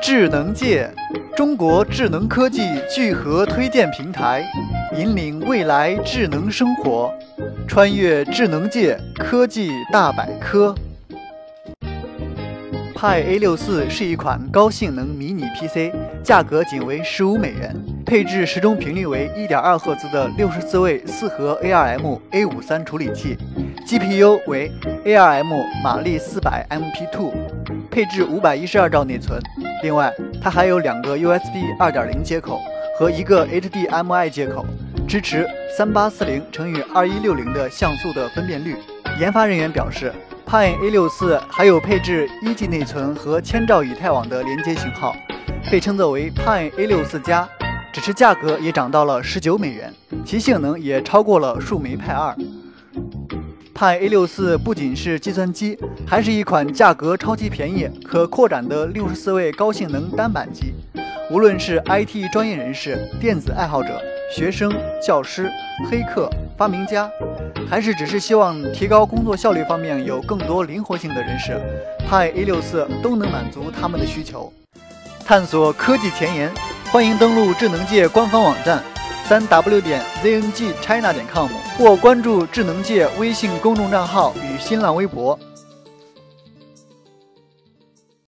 智能界，中国智能科技聚合推荐平台，引领未来智能生活，穿越智能界科技大百科。派 A 六四是一款高性能迷你 PC，价格仅为十五美元，配置时钟频率为一点二赫兹的六十四位四核 ARM A 五三处理器，GPU 为 ARM 马力四百 MP2，配置五百一十二兆内存。另外，它还有两个 USB 二点零接口和一个 HDMI 接口，支持三八四零乘以二一六零的像素的分辨率。研发人员表示。Pine A64 还有配置一 G 内存和千兆以太网的连接型号，被称作为 Pine A64 加，只是价格也涨到了十九美元，其性能也超过了树莓派二。派 A64 不仅是计算机，还是一款价格超级便宜、可扩展的六十四位高性能单板机，无论是 IT 专业人士、电子爱好者。学生、教师、黑客、发明家，还是只是希望提高工作效率方面有更多灵活性的人士，派 A 六四都能满足他们的需求。探索科技前沿，欢迎登录智能界官方网站，三 W 点 ZNG China 点 com，或关注智能界微信公众账号与新浪微博。